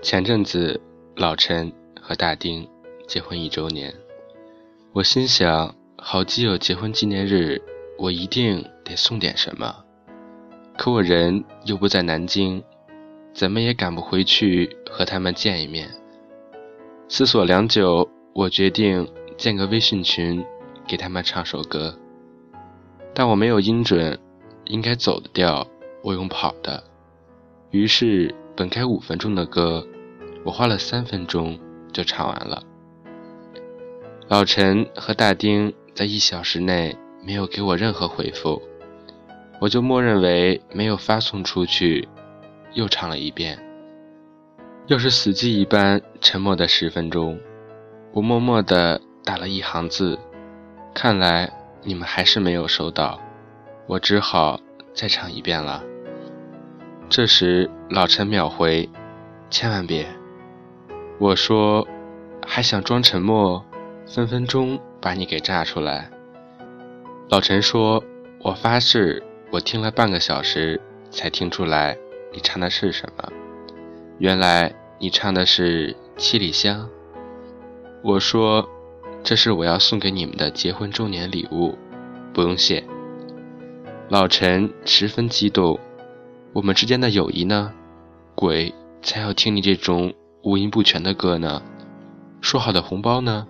前阵子，老陈和大丁结婚一周年，我心想，好基友结婚纪念日，我一定得送点什么。可我人又不在南京，怎么也赶不回去和他们见一面。思索良久，我决定建个微信群，给他们唱首歌。但我没有音准，应该走的调，我用跑的。于是。本该五分钟的歌，我花了三分钟就唱完了。老陈和大丁在一小时内没有给我任何回复，我就默认为没有发送出去，又唱了一遍。又是死寂一般沉默的十分钟，我默默地打了一行字，看来你们还是没有收到，我只好再唱一遍了。这时，老陈秒回：“千万别！”我说：“还想装沉默，分分钟把你给炸出来。”老陈说：“我发誓，我听了半个小时才听出来你唱的是什么。原来你唱的是《七里香》。”我说：“这是我要送给你们的结婚周年礼物，不用谢。”老陈十分激动。我们之间的友谊呢？鬼才要听你这种五音不全的歌呢！说好的红包呢？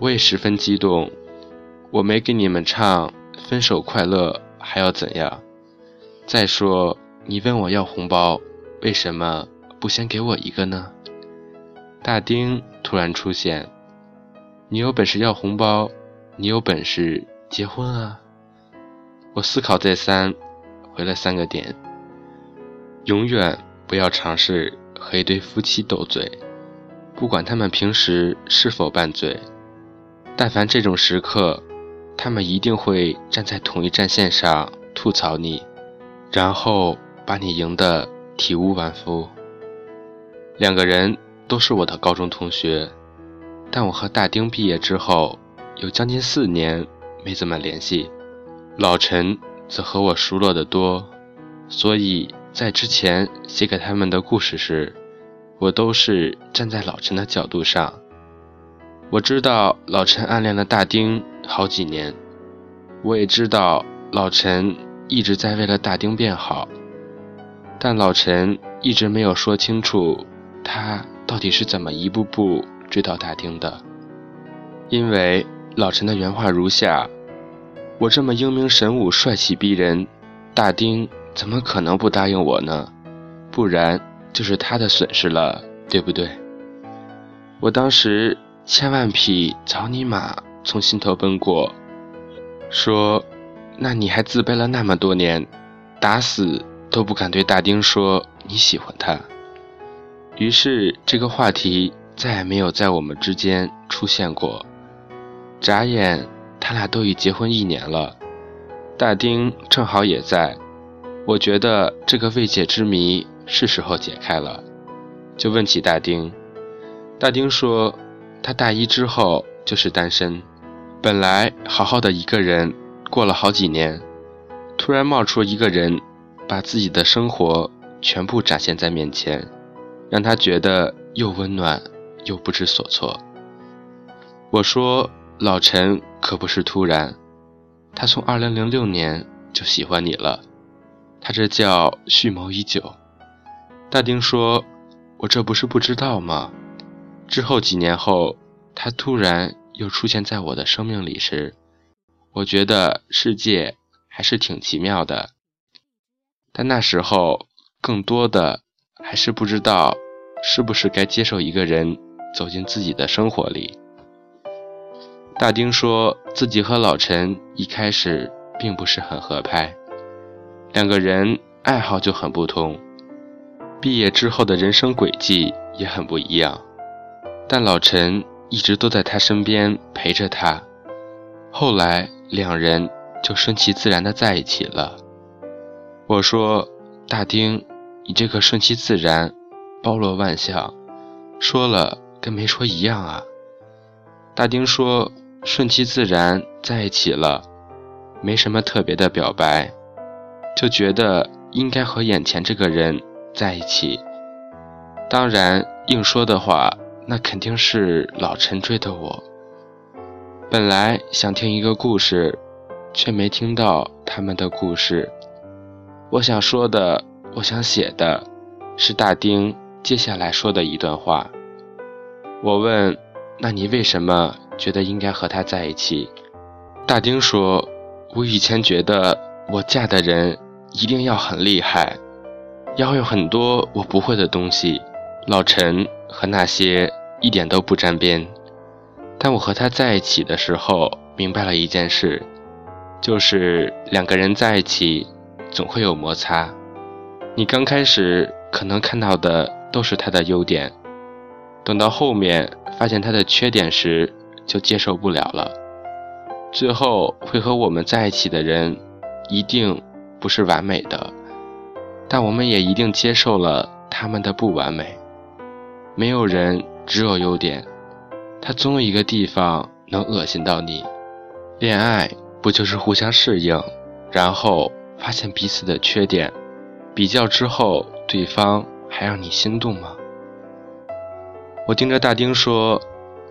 我也十分激动。我没给你们唱《分手快乐》，还要怎样？再说，你问我要红包，为什么不先给我一个呢？大丁突然出现，你有本事要红包，你有本事结婚啊！我思考再三。回了三个点，永远不要尝试和一对夫妻斗嘴，不管他们平时是否拌嘴，但凡这种时刻，他们一定会站在同一战线上吐槽你，然后把你赢得体无完肤。两个人都是我的高中同学，但我和大丁毕业之后有将近四年没怎么联系，老陈。则和我熟络得多，所以在之前写给他们的故事时，我都是站在老陈的角度上。我知道老陈暗恋了大丁好几年，我也知道老陈一直在为了大丁变好，但老陈一直没有说清楚他到底是怎么一步步追到大丁的，因为老陈的原话如下。我这么英明神武、帅气逼人，大丁怎么可能不答应我呢？不然就是他的损失了，对不对？我当时千万匹草泥马从心头奔过，说：“那你还自卑了那么多年，打死都不敢对大丁说你喜欢他。”于是这个话题再也没有在我们之间出现过。眨眼。他俩都已结婚一年了，大丁正好也在。我觉得这个未解之谜是时候解开了，就问起大丁。大丁说，他大一之后就是单身，本来好好的一个人，过了好几年，突然冒出一个人，把自己的生活全部展现在面前，让他觉得又温暖又不知所措。我说。老陈可不是突然，他从二零零六年就喜欢你了，他这叫蓄谋已久。大丁说：“我这不是不知道吗？”之后几年后，他突然又出现在我的生命里时，我觉得世界还是挺奇妙的。但那时候更多的还是不知道是不是该接受一个人走进自己的生活里。大丁说自己和老陈一开始并不是很合拍，两个人爱好就很不同，毕业之后的人生轨迹也很不一样。但老陈一直都在他身边陪着他，后来两人就顺其自然的在一起了。我说大丁，你这个顺其自然，包罗万象，说了跟没说一样啊。大丁说。顺其自然在一起了，没什么特别的表白，就觉得应该和眼前这个人在一起。当然，硬说的话，那肯定是老陈追的我。本来想听一个故事，却没听到他们的故事。我想说的，我想写的，是大丁接下来说的一段话。我问：“那你为什么觉得应该和他在一起？”大丁说：“我以前觉得我嫁的人一定要很厉害，要有很多我不会的东西。老陈和那些一点都不沾边。但我和他在一起的时候，明白了一件事，就是两个人在一起总会有摩擦。你刚开始可能看到的都是他的优点，等到后面发现他的缺点时，就接受不了了。”最后会和我们在一起的人，一定不是完美的，但我们也一定接受了他们的不完美。没有人只有优点，他总有一个地方能恶心到你。恋爱不就是互相适应，然后发现彼此的缺点，比较之后，对方还让你心动吗？我盯着大丁说：“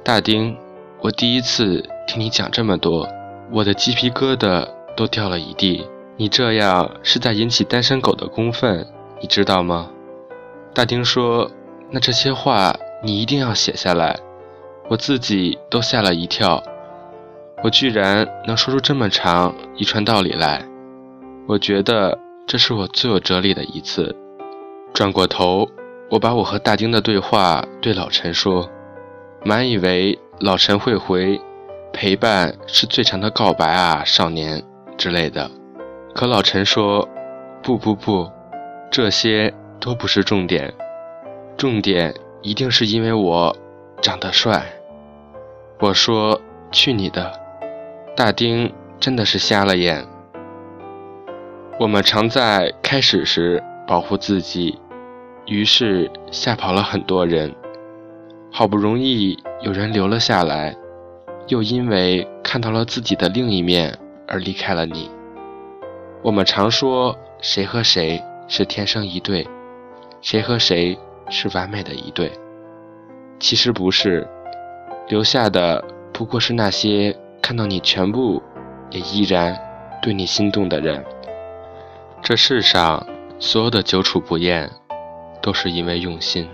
大丁。”我第一次听你讲这么多，我的鸡皮疙瘩都掉了一地。你这样是在引起单身狗的公愤，你知道吗？大丁说：“那这些话你一定要写下来。”我自己都吓了一跳，我居然能说出这么长一串道理来。我觉得这是我最有哲理的一次。转过头，我把我和大丁的对话对老陈说，满以为。老陈会回，陪伴是最长的告白啊，少年之类的。可老陈说，不不不，这些都不是重点，重点一定是因为我长得帅。我说去你的，大丁真的是瞎了眼。我们常在开始时保护自己，于是吓跑了很多人。好不容易有人留了下来，又因为看到了自己的另一面而离开了你。我们常说谁和谁是天生一对，谁和谁是完美的一对，其实不是，留下的不过是那些看到你全部也依然对你心动的人。这世上所有的久处不厌，都是因为用心。